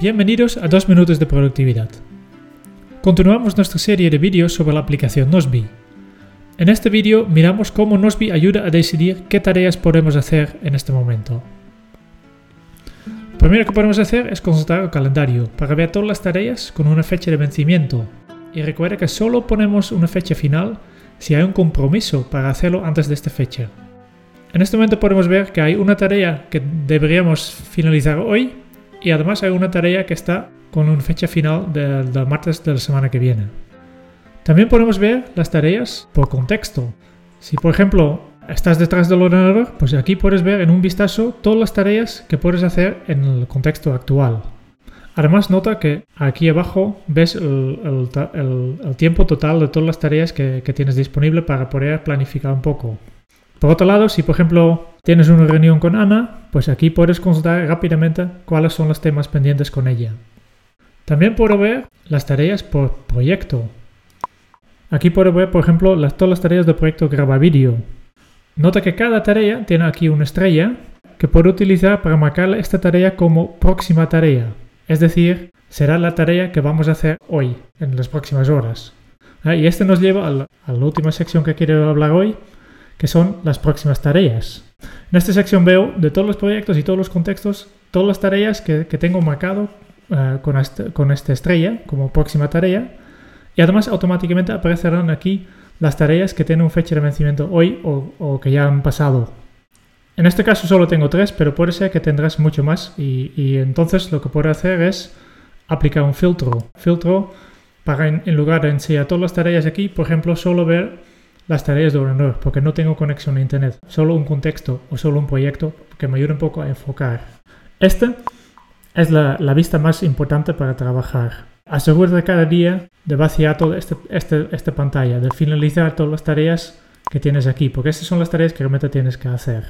Bienvenidos a 2 minutos de productividad. Continuamos nuestra serie de vídeos sobre la aplicación Nosby. En este vídeo miramos cómo Nosby ayuda a decidir qué tareas podemos hacer en este momento. Lo primero que podemos hacer es consultar el calendario para ver todas las tareas con una fecha de vencimiento. Y recuerda que solo ponemos una fecha final si hay un compromiso para hacerlo antes de esta fecha. En este momento podemos ver que hay una tarea que deberíamos finalizar hoy y además hay una tarea que está con una fecha final del, martes de la semana que viene. También podemos ver las tareas por contexto. Si por ejemplo estás detrás del ordenador, pues aquí puedes ver en un vistazo todas las tareas que puedes hacer en el contexto actual. Además nota que aquí abajo ves el, tiempo total de todas las tareas que, que tienes disponible para poder planificar un poco. Por otro lado, si por ejemplo tienes una reunión con Ana, pues aquí puedes consultar rápidamente cuáles son los temas pendientes con ella. También puedo ver las tareas por proyecto. Aquí puedo ver, por ejemplo, las, todas las tareas del proyecto Graba Vídeo. Nota que cada tarea tiene aquí una estrella que puedo utilizar para marcar esta tarea como próxima tarea. Es decir, será la tarea que vamos a hacer hoy, en las próximas horas. Ah, y este nos lleva a la última sección que quiero hablar hoy, que son las próximas tareas. En esta sección veo de todos los proyectos y todos los contextos, todas las tareas que, tengo marcado eh, con, esta estrella como próxima tarea y además automáticamente aparecerán aquí las tareas que tienen fecha de vencimiento hoy o, que ya han pasado. En este caso solo tengo tres, pero puede ser que tendrás mucho más y, entonces lo que puedo hacer es aplicar un filtro. Filtro para en, en lugar de enseñar todas las tareas aquí, por ejemplo, solo ver las tareas de ordenador porque no tengo conexión a internet, solo un contexto o solo un proyecto que me ayude un poco a enfocar. Esta es la, vista más importante para trabajar. Asegúrate cada día de vaciar toda este, este, esta pantalla, de finalizar todas las tareas que tienes aquí, porque estas son las tareas que realmente tienes que hacer.